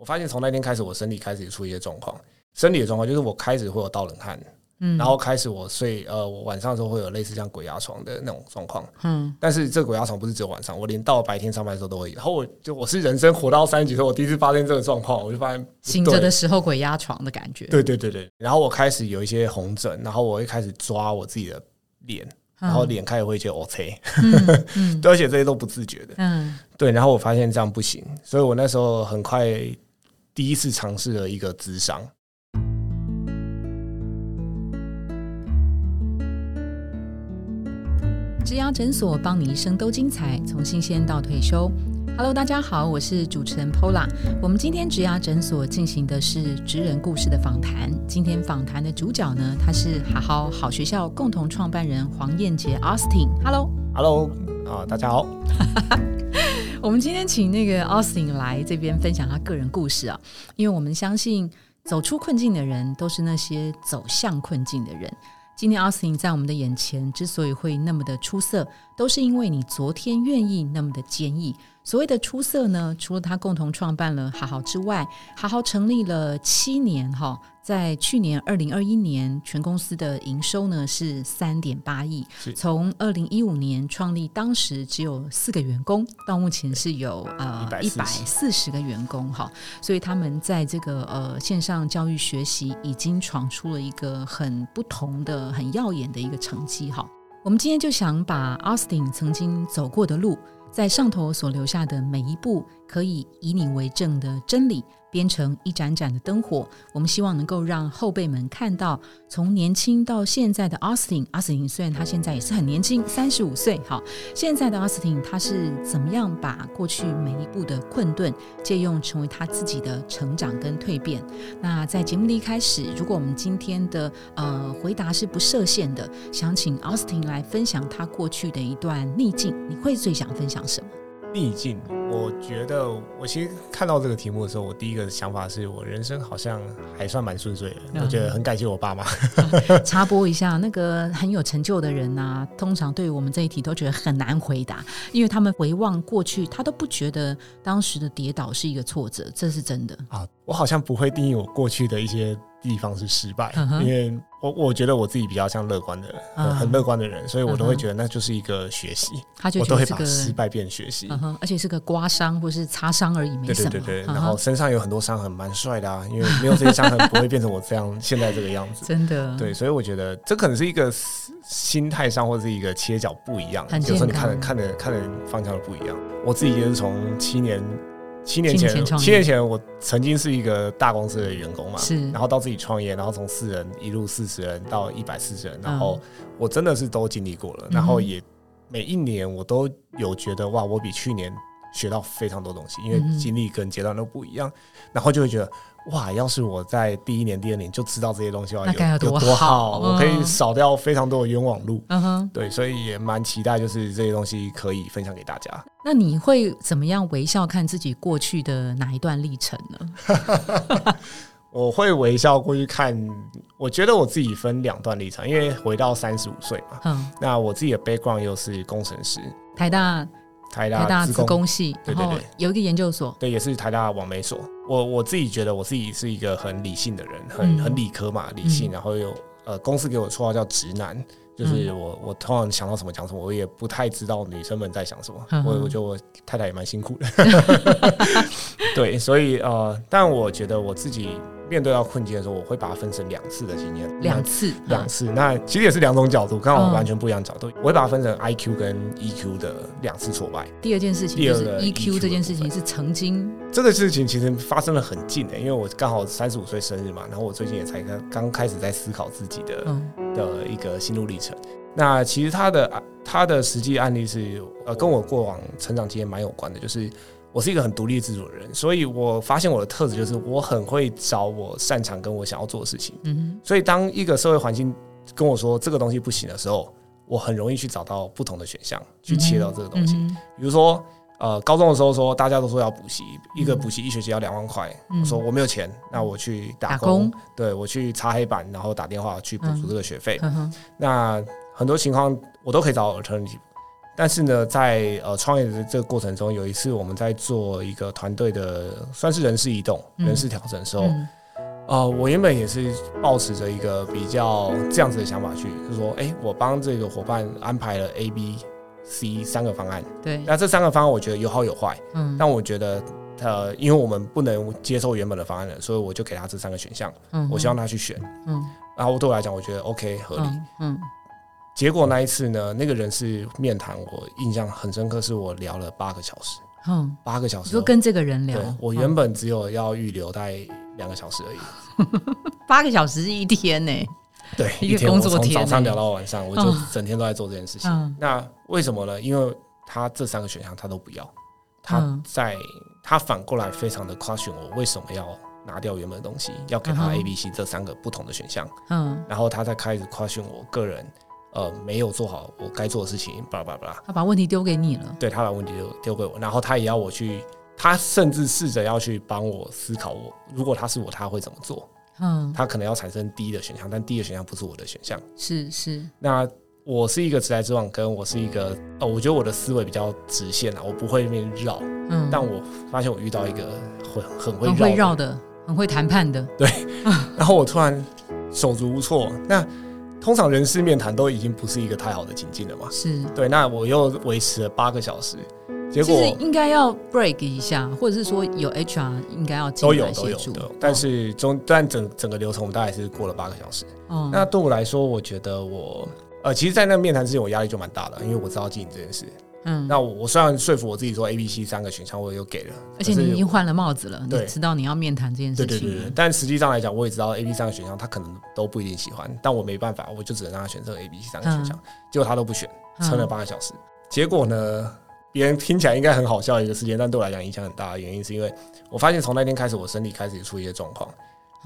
我发现从那天开始，我身体开始出一些状况，生理的状况就是我开始会有盗冷汗，嗯，然后开始我睡，呃，我晚上的时候会有类似像鬼压床的那种状况，嗯，但是这鬼压床不是只有晚上，我连到白天上班的时候都会。然后我就我是人生活到三十几岁，我第一次发现这个状况，我就发现醒着的时候鬼压床的感觉。对对对对，然后我开始有一些红疹，然后我会开始抓我自己的脸，然后脸开始会觉得 OK，对，而且这些都不自觉的，嗯，对，然后我发现这样不行，所以我那时候很快第一次尝试了一个智商。植牙诊所，帮你一生都精彩，从新鲜到退休。Hello，大家好，我是主持人 Pola。我们今天植牙诊所进行的是职人故事的访谈。今天访谈的主角呢，他是好好好学校共同创办人黄燕杰 Austin。Hello，Hello，啊，大家好。我们今天请那个 Austin 来这边分享他个人故事啊，因为我们相信走出困境的人，都是那些走向困境的人。今天奥斯汀在我们的眼前之所以会那么的出色，都是因为你昨天愿意那么的坚毅。所谓的出色呢，除了他共同创办了好好之外，好好成立了七年哈。在去年二零二一年，全公司的营收呢是三点八亿。从二零一五年创立，当时只有四个员工，到目前是有呃一百四十个员工哈。所以他们在这个呃线上教育学习已经闯出了一个很不同的、很耀眼的一个成绩哈。我们今天就想把 Austin 曾经走过的路，在上头所留下的每一步，可以以你为证的真理。编成一盏盏的灯火，我们希望能够让后辈们看到，从年轻到现在的阿斯汀。阿斯汀虽然他现在也是很年轻，三十五岁，好，现在的阿斯汀他是怎么样把过去每一步的困顿借用成为他自己的成长跟蜕变？那在节目的一开始，如果我们今天的呃回答是不设限的，想请阿斯汀来分享他过去的一段逆境，你会最想分享什么？逆境，我觉得我其实看到这个题目的时候，我第一个想法是我人生好像还算蛮顺遂的。我觉得很感谢我爸妈。插播一下，那个很有成就的人呐，通常对于我们这一题都觉得很难回答，因为他们回望过去，他都不觉得当时的跌倒是一个挫折，这是真的啊。我好像不会定义我过去的一些。地方是失败，因为我我觉得我自己比较像乐观的人，很乐观的人，所以我都会觉得那就是一个学习，他就都会把失败变学习，而且是个刮伤或是擦伤而已，没什么。对对对对，然后身上有很多伤痕，蛮帅的啊，因为没有这些伤痕不会变成我这样现在这个样子。真的，对，所以我觉得这可能是一个心态上或者是一个切角不一样，有时候你看的看的看的方向都不一样。我自己也是从七年。七年前，七年前我曾经是一个大公司的员工嘛，是，然后到自己创业，然后从四人一路四十人到一百四十人，然后我真的是都经历过了，然后也每一年我都有觉得哇，我比去年学到非常多东西，因为经历跟阶段都不一样，然后就会觉得。哇！要是我在第一年、第二年就知道这些东西的话，有多好！我可以少掉非常多的冤枉路。嗯哼，对，所以也蛮期待，就是这些东西可以分享给大家。那你会怎么样微笑看自己过去的哪一段历程呢？我会微笑过去看。我觉得我自己分两段历程，因为回到三十五岁嘛。嗯，那我自己的 background 又是工程师，台大。台大自工系，对对对，有一个研究所，对，也是台大网媒所。我我自己觉得我自己是一个很理性的人，很很理科嘛，理性。然后有呃，公司给我绰号叫直男，就是我我通常想到什么讲什么，我也不太知道女生们在想什么。我我觉得我太太也蛮辛苦的，对，所以呃，但我觉得我自己。面对到困境的时候，我会把它分成两次的经验，两次，两次。那其实也是两种角度，刚好完全不一样角度。我会把它分成 I Q 跟 E Q 的两次挫败。第二件事情，第二个 E Q 这件事情是曾经这个事情其实发生了很近的，因为我刚好三十五岁生日嘛，然后我最近也才刚刚开始在思考自己的嗯的一个心路历程。那其实他的他的实际案例是呃跟我过往成长经验蛮有关的，就是。我是一个很独立自主的人，所以我发现我的特质就是我很会找我擅长跟我想要做的事情。嗯，所以当一个社会环境跟我说这个东西不行的时候，我很容易去找到不同的选项去切到这个东西。比如说，呃，高中的时候说大家都说要补习，一个补习一学期要两万块，我说我没有钱，那我去打工，对我去擦黑板，然后打电话去补足这个学费。那很多情况我都可以找 alternative。但是呢，在呃创业的这个过程中，有一次我们在做一个团队的算是人事移动、人事调整的时候，呃，我原本也是抱持着一个比较这样子的想法去，就是说，哎，我帮这个伙伴安排了 A、B、C 三个方案，对，那这三个方案我觉得有好有坏，嗯，但我觉得。呃，因为我们不能接受原本的方案了，所以我就给他这三个选项。嗯，我希望他去选。嗯，然后对我来讲，我觉得 OK 合理。嗯，结果那一次呢，那个人是面谈，我印象很深刻，是我聊了八个小时。嗯，八个小时。就跟这个人聊。我原本只有要预留大概两个小时而已。八个小时是一天呢？对，一天我从早上聊到晚上，我就整天都在做这件事情。那为什么呢？因为他这三个选项他都不要，他在。他反过来非常的 question 我为什么要拿掉原本的东西，要给他 A、B、C 这三个不同的选项。嗯，然后他再开始 question 我个人，呃，没有做好我该做的事情，巴拉巴拉巴拉。他把问题丢给你了，对他把问题丢丢给我，然后他也要我去，他甚至试着要去帮我思考，我如果他是我，他会怎么做？嗯，他可能要产生 D 的选项，但 D 的选项不是我的选项。是是，那。我是一个直来直往，跟我是一个呃，我觉得我的思维比较直线啊，我不会那边绕。嗯，但我发现我遇到一个很很会绕绕的，很会谈判的。对，然后我突然手足无措。那通常人事面谈都已经不是一个太好的情境了嘛？是对。那我又维持了八个小时，结果应该要 break 一下，或者是说有 HR 应该要都有都有的。但是中但整整个流程我们大概是过了八个小时。哦，那对我来说，我觉得我。呃，其实，在那个面谈之前，我压力就蛮大的，因为我知道经营这件事。嗯，那我我虽然说服我自己说 A、B、C 三个选项我有给了，而且你已经换了帽子了，你，知道你要面谈这件事情。对对对，但实际上来讲，我也知道 A、B 三个选项他可能都不一定喜欢，但我没办法，我就只能让他选这个 A、B、C 三个选项。结果他都不选，撑了八个小时。结果呢，别人听起来应该很好笑的一个事件，但对我来讲影响很大的原因，是因为我发现从那天开始，我身体开始出一些状况。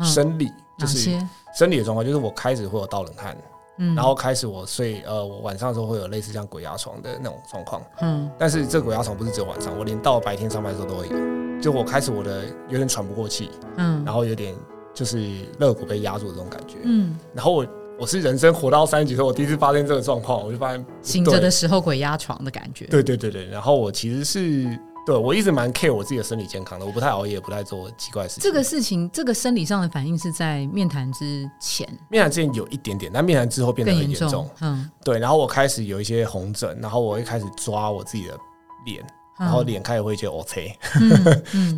生理就是生理的状况，就是我开始会有盗冷汗。然后开始我睡，呃，我晚上的时候会有类似像鬼压床的那种状况。嗯，但是这鬼压床不是只有晚上，我连到白天上班的时候都会有。就我开始我的有点喘不过气，嗯，然后有点就是肋骨被压住的这种感觉。嗯，然后我我是人生活到三十几岁，我第一次发现这个状况，我就发现醒着的时候鬼压床的感觉。对对对对，然后我其实是。对，我一直蛮 care 我自己的身体健康的，我不太熬夜，不太做奇怪的事情。这个事情，这个生理上的反应是在面谈之前，面谈之前有一点点，但面谈之后变得很严重。嗯，对，然后我开始有一些红疹，然后我会开始抓我自己的脸，然后脸开始会觉得 OK，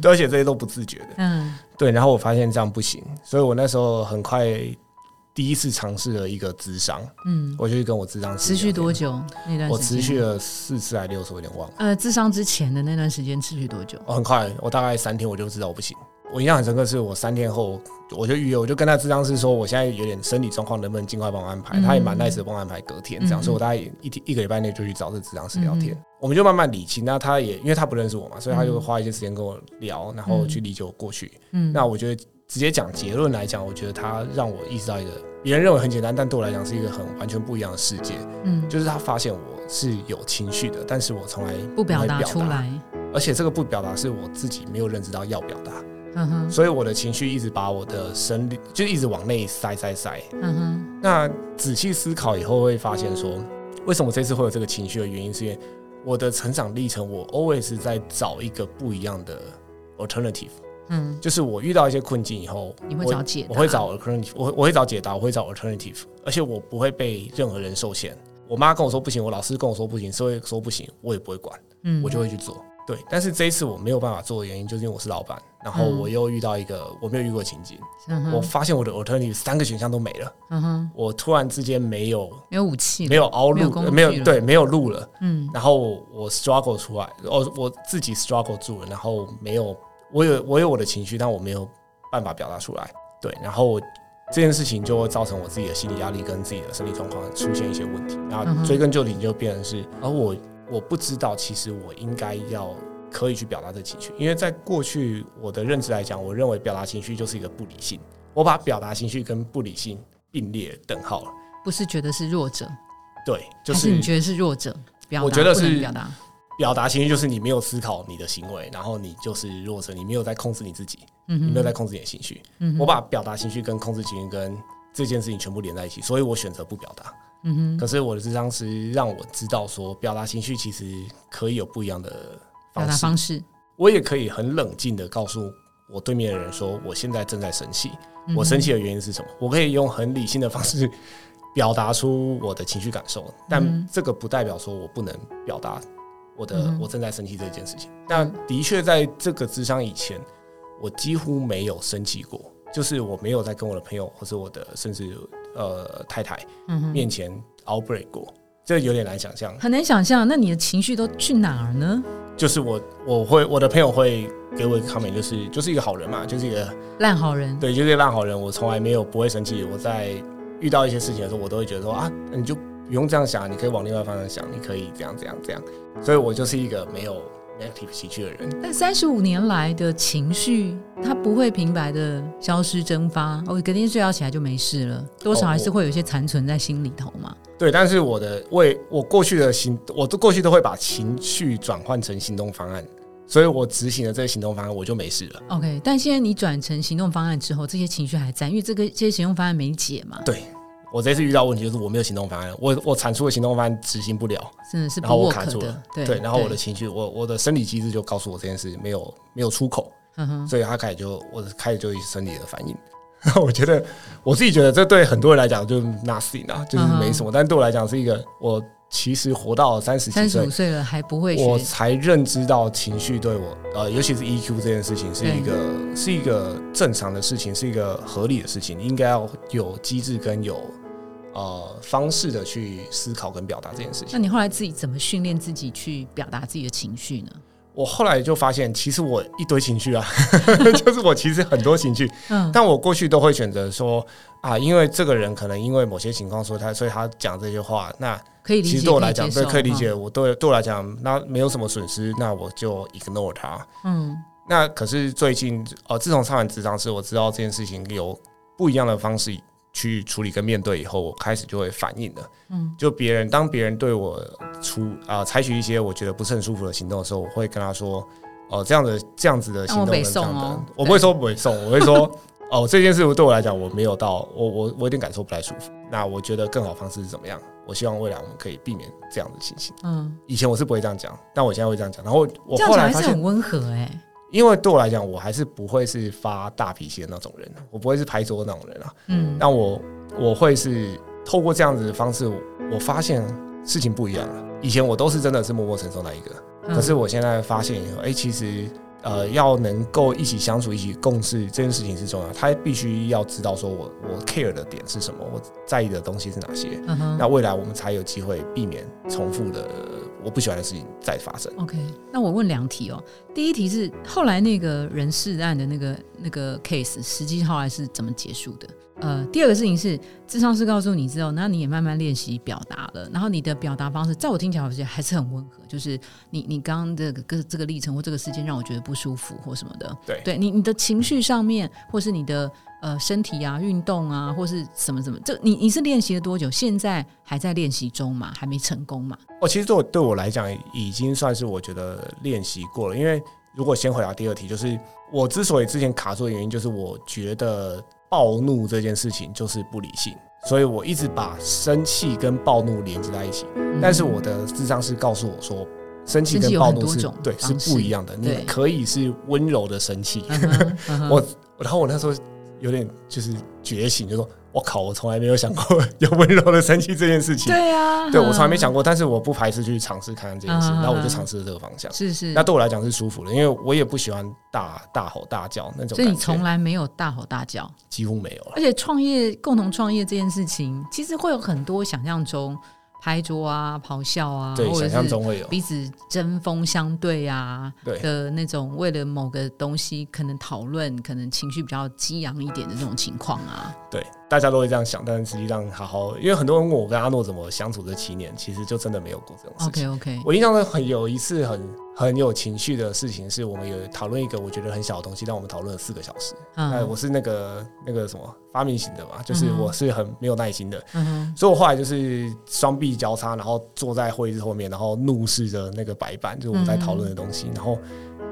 对，而且这些都不自觉的。嗯，对，然后我发现这样不行，所以我那时候很快。第一次尝试了一个智商，嗯，我就去跟我智商持续多久？那段我持续了四次还六次，我有点忘了。呃，智商之前的那段时间持续多久？哦，很快，我大概三天我就知道我不行。我印象很深刻，是我三天后我就预约，我就跟他智商师说，我现在有点身体状况，能不能尽快帮我安排？他也蛮 nice 的帮我安排隔天这样，所以我大概一天一个礼拜内就去找这智商师聊天，我们就慢慢理清。那他也因为他不认识我嘛，所以他就花一些时间跟我聊，然后去理解我过去。嗯，那我觉得直接讲结论来讲，我觉得他让我意识到一个。别人认为很简单，但对我来讲是一个很完全不一样的世界。嗯，就是他发现我是有情绪的，但是我从来不表达出来，而且这个不表达是我自己没有认知到要表达。嗯哼，所以我的情绪一直把我的生理就一直往内塞塞塞。嗯哼，那仔细思考以后会发现说，为什么这次会有这个情绪的原因，是因为我的成长历程，我 always 在找一个不一样的 alternative。嗯，就是我遇到一些困境以后，你会找解，我会找 alternative，我我会找解答，我会找 alternative，而且我不会被任何人受限。我妈跟我说不行，我老师跟我说不行，社会说不行，我也不会管，嗯，我就会去做。对，但是这一次我没有办法做的原因，就是因为我是老板，然后我又遇到一个我没有遇过情景，我发现我的 alternative 三个选项都没了，嗯哼，我突然之间没有没有武器，没有凹路，没有对，没有路了，嗯，然后我 struggle 出来，哦，我自己 struggle 住了，然后没有。我有我有我的情绪，但我没有办法表达出来。对，然后这件事情就会造成我自己的心理压力跟自己的生理状况出现一些问题。然后追根究底，就变成是，而我我不知道，其实我应该要可以去表达这情绪，因为在过去我的认知来讲，我认为表达情绪就是一个不理性。我把表达情绪跟不理性并列等号了。不是觉得是弱者？对，就是你觉得是弱者？我觉得是表达。表达情绪就是你没有思考你的行为，然后你就是弱者，你没有在控制你自己，你没有在控制你的情绪。我把表达情绪跟控制情绪跟这件事情全部连在一起，所以我选择不表达。嗯哼。可是我的智商师让我知道说，表达情绪其实可以有不一样的表达方式。我也可以很冷静的告诉我对面的人说，我现在正在生气，我生气的原因是什么？我可以用很理性的方式表达出我的情绪感受，但这个不代表说我不能表达我的我正在生气这件事情。但的确在这个智商以前。我几乎没有生气过，就是我没有在跟我的朋友或是我的甚至呃太太面前 outbreak 过，这有点难想象，很难想象。那你的情绪都去哪儿呢？就是我我会我的朋友会给我一个 comment，就是就是一个好人嘛，就是一个烂好人。对，就是一个烂好人。我从来没有不会生气。我在遇到一些事情的时候，我都会觉得说啊，你就不用这样想，你可以往另外方向想，你可以这样这样这样。所以我就是一个没有。negative 情绪的人，但三十五年来的情绪，它不会平白的消失蒸发。我隔天睡觉起来就没事了，多少还是会有一些残存在心里头嘛。对，但是我的为我过去的行，我都过去都会把情绪转换成行动方案，所以我执行了这个行动方案，我就没事了。OK，但现在你转成行动方案之后，这些情绪还在，因为这个这些行动方案没解嘛。对。我这次遇到问题就是我没有行动方案，我我产出的行动方案执行不了，真的是，然后我卡住了，对，然后我的情绪，我我的生理机制就告诉我这件事没有没有出口，所以他开始就我开始就生理的反应。我觉得我自己觉得这对很多人来讲就是 nothing 啊，就是没什么，但对我来讲是一个我。其实活到三十三十五岁了还不会，我才认知到情绪对我，呃，尤其是 EQ 这件事情是一个是一个正常的事情，是一个合理的事情，应该要有机制跟有呃方式的去思考跟表达这件事情。那你后来自己怎么训练自己去表达自己的情绪呢？我后来就发现，其实我一堆情绪啊，就是我其实很多情绪，嗯，但我过去都会选择说啊，因为这个人可能因为某些情况说他，所以他讲这些话，那可以理解，对我来讲，对可以理解，我对对我来讲，那没有什么损失，那我就 ignore 他，嗯，那可是最近呃，自从上完职场时，我知道这件事情有不一样的方式。去处理跟面对以后，我开始就会反应了。嗯，就别人当别人对我出啊采取一些我觉得不是很舒服的行动的时候，我会跟他说：“哦，这样的这样子的行动，这样的，我不会说不会送，我会说 哦，这件事对我来讲我没有到，我我我有点感受不太舒服。那我觉得更好方式是怎么样？我希望未来我们可以避免这样的情形。嗯，以前我是不会这样讲，但我现在会这样讲。然后我后来发现很温和哎。因为对我来讲，我还是不会是发大脾气的那种人，我不会是拍桌那种人啊。嗯，但我我会是透过这样子的方式，我发现事情不一样了。以前我都是真的是默默承受那一个，可是我现在发现以后，哎，其实。呃，要能够一起相处、一起共事，这件事情是重要。他必须要知道说，我我 care 的点是什么，我在意的东西是哪些。那未来我们才有机会避免重复的我不喜欢的事情再发生。OK，那我问两题哦。第一题是后来那个人事案的那个那个 case，实际后来是怎么结束的？呃，第二个事情是，智商是告诉你之后，那你也慢慢练习表达了，然后你的表达方式，在我听起来，我觉得还是很温和。就是你，你刚刚这个这个历程或这个事件让我觉得不舒服或什么的。对，对你你的情绪上面，或是你的呃身体啊、运动啊，或是什么什么，这你你是练习了多久？现在还在练习中嘛？还没成功嘛？哦，其实对我对我来讲，已经算是我觉得练习过了。因为如果先回答第二题，就是我之所以之前卡住的原因，就是我觉得。暴怒这件事情就是不理性，所以我一直把生气跟暴怒连接在一起。但是我的智商是告诉我说，生气跟暴怒是对是不一样的。你可以是温柔的生气，我然后我那时候有点就是觉醒，就说。我靠！我从来没有想过 有温柔的生气这件事情。对啊，对我从来没想过，但是我不排斥去尝试看看这件事，然后我就尝试了这个方向。是是，那对我来讲是舒服的，因为我也不喜欢大大吼大叫那种。所以你从来没有大吼大叫，几乎没有。而且创业共同创业这件事情，其实会有很多想象中。拍桌啊，咆哮啊，对，想象中会有。彼此针锋相对啊的那种，为了某个东西可能讨论，可能情绪比较激昂一点的这种情况啊。对，大家都会这样想，但是实际上好好，因为很多人问我跟阿诺怎么相处这七年，其实就真的没有过这种事情。OK OK，我印象中很有一次很。很有情绪的事情是我们有讨论一个我觉得很小的东西，但我们讨论了四个小时。嗯，我是那个那个什么发明型的嘛，就是我是很没有耐心的。嗯所以我后来就是双臂交叉，然后坐在会议室后面，然后怒视着那个白板，就是我们在讨论的东西。然后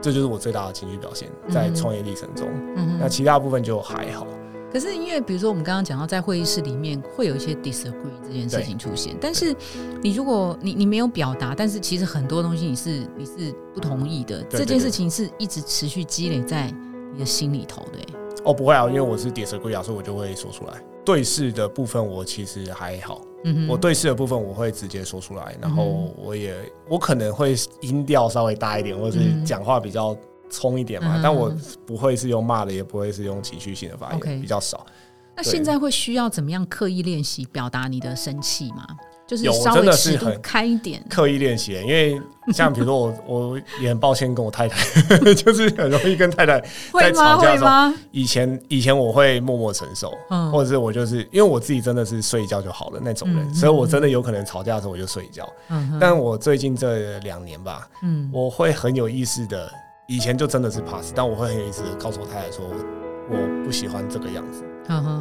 这就是我最大的情绪表现，在创业历程中。嗯那其他部分就还好。可是因为比如说我们刚刚讲到在会议室里面会有一些 disagree 这件事情出现，但是你如果你你没有表达，但是其实很多东西你是你是不同意的，这件事情是一直持续积累在你的心里头的。哦，不会啊，因为我是 disagree 啊，所以我就会说出来。对视的部分我其实还好，嗯我对视的部分我会直接说出来，然后我也我可能会音调稍微大一点，或者是讲话比较冲一点嘛，但我不会是用骂的，也不会是用情绪性的发言，比较少。那现在会需要怎么样刻意练习表达你的生气吗？就是有真的是很开一点，刻意练习。因为像比如说我，我也很抱歉跟我太太，就是很容易跟太太在吵架的时候，以前以前我会默默承受，或者是我就是因为我自己真的是睡一觉就好了那种人，所以我真的有可能吵架的时候我就睡一觉。但我最近这两年吧，嗯，我会很有意识的，以前就真的是 pass，但我会很有意识的告诉我太太说，我不喜欢这个样子，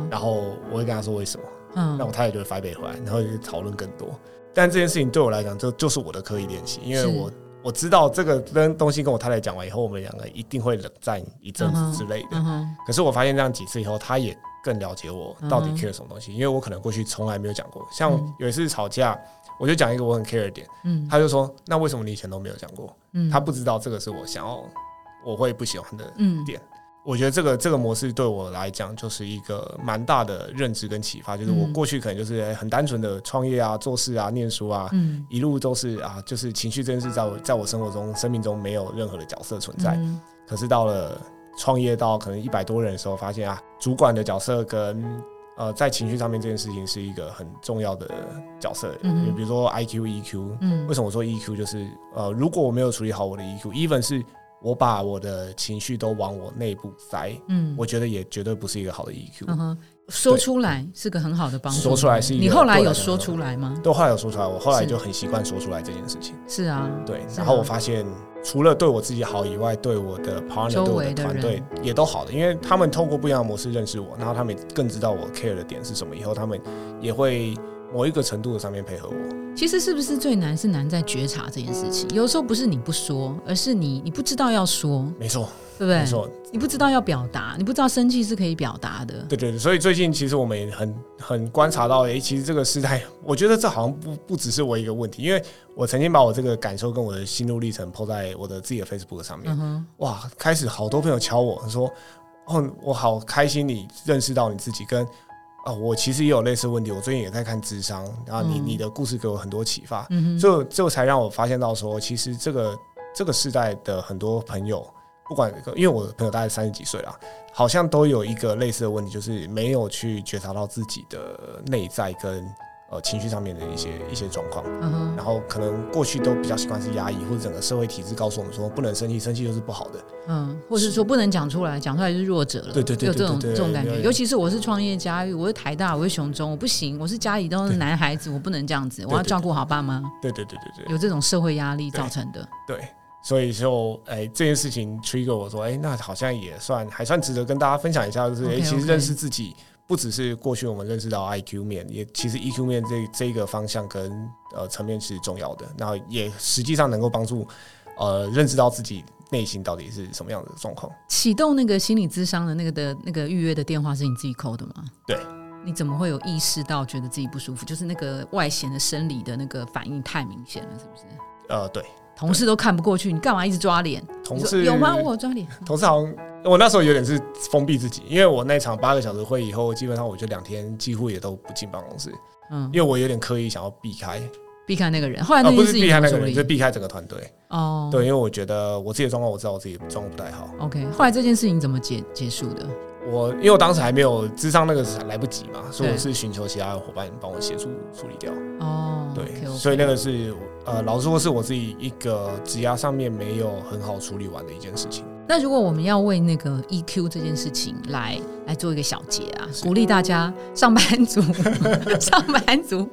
然后我会跟她说为什么。嗯，那我太太就会翻倍回来，然后就讨论更多。但这件事情对我来讲，就就是我的刻意练习，因为我我知道这个跟东西跟我太太讲完以后，我们两个一定会冷战一阵子之类的。可是我发现这样几次以后，他也更了解我到底 care 什么东西，因为我可能过去从来没有讲过。像有一次吵架，我就讲一个我很 care 的点，嗯，他就说：“那为什么你以前都没有讲过？”嗯，他不知道这个是我想要我会不喜欢的点。我觉得这个这个模式对我来讲就是一个蛮大的认知跟启发，就是我过去可能就是很单纯的创业啊、做事啊、念书啊，嗯一路都是啊，就是情绪这件事在我在我生活中、生命中没有任何的角色存在。可是到了创业到可能一百多人的时候，发现啊，主管的角色跟呃在情绪上面这件事情是一个很重要的角色。嗯，比如说 I Q、E Q，嗯，为什么我说 E Q 就是呃，如果我没有处理好我的 E Q，even 是。我把我的情绪都往我内部塞，嗯，我觉得也绝对不是一个好的 EQ。嗯哼，说出来是个很好的帮助。说出来是，你后来有说出来吗？都后来有说出来，我后来就很习惯说出来这件事情。是啊，对。然后我发现，除了对我自己好以外，对我的 partner、对我的团队也都好的，因为他们透过不一样的模式认识我，然后他们更知道我 care 的点是什么，以后他们也会。某一个程度的上面配合我，其实是不是最难是难在觉察这件事情？有时候不是你不说，而是你你不知道要说，没错，对不对？没错，你不知道要表达，你不知道生气是可以表达的。对对对，所以最近其实我们也很很观察到，哎，其实这个时代，我觉得这好像不不只是我一个问题，因为我曾经把我这个感受跟我的心路历程抛在我的自己的 Facebook 上面，哇，开始好多朋友敲我说，哦，我好开心你认识到你自己跟。啊，我其实也有类似问题，我最近也在看智商，然后你你的故事给我很多启发，所以这才让我发现到说，其实这个这个时代的很多朋友，不管因为我的朋友大概三十几岁了，好像都有一个类似的问题，就是没有去觉察到自己的内在跟。呃，情绪上面的一些一些状况，嗯然后可能过去都比较习惯是压抑，或者整个社会体制告诉我们说不能生气，生气就是不好的，嗯，或者是说不能讲出来，讲出来就是弱者了，对对对，有这种这种感觉。尤其是我是创业家，我是台大，我是雄中，我不行，我是家里都是男孩子，我不能这样子，我要照顾好爸妈。对对对对对，有这种社会压力造成的。对，所以就哎这件事情 trigger 我说，哎，那好像也算还算值得跟大家分享一下，就是哎，其实认识自己。不只是过去我们认识到 I Q 面，也其实 E Q 面这这个方向跟呃层面是重要的，然后也实际上能够帮助呃认识到自己内心到底是什么样的状况。启动那个心理咨商的那个的那个预约的电话是你自己扣的吗？对。你怎么会有意识到觉得自己不舒服？就是那个外显的生理的那个反应太明显了，是不是？呃，对。同事都看不过去，你干嘛一直抓脸？同事有吗？我抓脸。同事好像。我那时候有点是封闭自己，因为我那场八个小时会以后，基本上我就两天几乎也都不进办公室，嗯，因为我有点刻意想要避开，避开那个人。后来那不是避开那个人，就避开整个团队。哦，对，因为我觉得我自己的状况，我知道我自己状况不太好。OK，后来这件事情怎么结结束的？我因为我当时还没有智商那个来不及嘛，所以我是寻求其他的伙伴帮我协助处理掉。哦，对，所以那个是呃，老实说是我自己一个指压上面没有很好处理完的一件事情。那如果我们要为那个 EQ 这件事情来来做一个小结啊，鼓励大家上班族，上班族，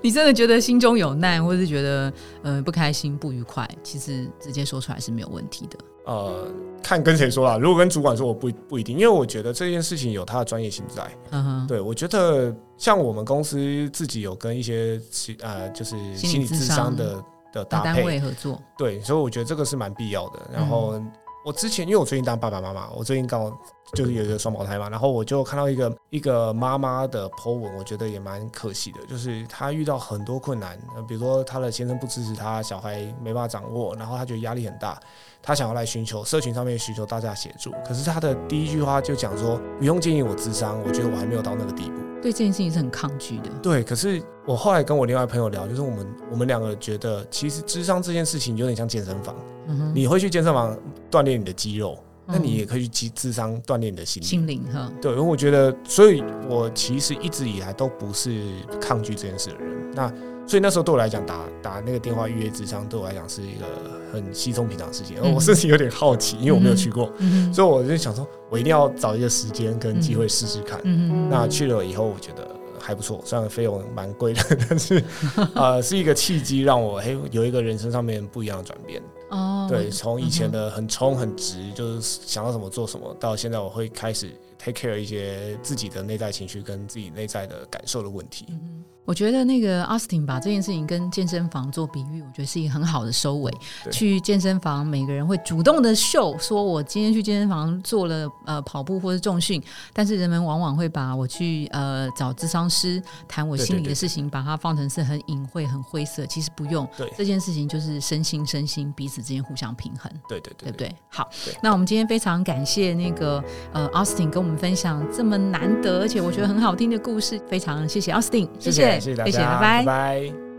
你真的觉得心中有难，或者是觉得呃不开心、不愉快，其实直接说出来是没有问题的。呃，看跟谁说啦。如果跟主管说，我不不一定，因为我觉得这件事情有他的专业性在。嗯哼，对我觉得像我们公司自己有跟一些呃，就是心理智商的的搭配合作，对，所以我觉得这个是蛮必要的。然后。我之前因为我最近当爸爸妈妈，我最近刚好就是有一个双胞胎嘛，然后我就看到一个一个妈妈的 po 文，我觉得也蛮可惜的，就是她遇到很多困难，比如说她的先生不支持她，小孩没办法掌握，然后她觉得压力很大，她想要来寻求社群上面寻求大家协助，可是他的第一句话就讲说不用建议我智商，我觉得我还没有到那个地步。对这件事情是很抗拒的。对，可是我后来跟我另外朋友聊，就是我们我们两个觉得，其实智商这件事情有点像健身房，你会去健身房锻炼你的肌肉，那你也可以去智商锻炼你的心心灵哈。对，因为我觉得，所以我其实一直以来都不是抗拒这件事的人。那所以那时候对我来讲，打打那个电话预约智商，对我来讲是一个很稀松平常的事情。而我甚至有点好奇，因为我没有去过，所以我就想说，我一定要找一个时间跟机会试试看。那去了以后，我觉得还不错，虽然费用蛮贵的，但是 呃，是一个契机，让我嘿有一个人生上面不一样的转变。哦，对，从以前的很冲很直，就是想到什么做什么，到现在我会开始 take care 一些自己的内在情绪跟自己内在的感受的问题。我觉得那个 Austin 把这件事情跟健身房做比喻，我觉得是一个很好的收尾。去健身房，每个人会主动的秀，说我今天去健身房做了呃跑步或者重训，但是人们往往会把我去呃找智商师谈我心里的事情，把它放成是很隐晦、很灰色。其实不用，这件事情就是身心身心彼此之间互相平衡。对对对，对不对？好，那我们今天非常感谢那个呃 Austin 跟我们分享这么难得而且我觉得很好听的故事，非常谢谢 Austin，谢谢。谢谢大家，拜拜。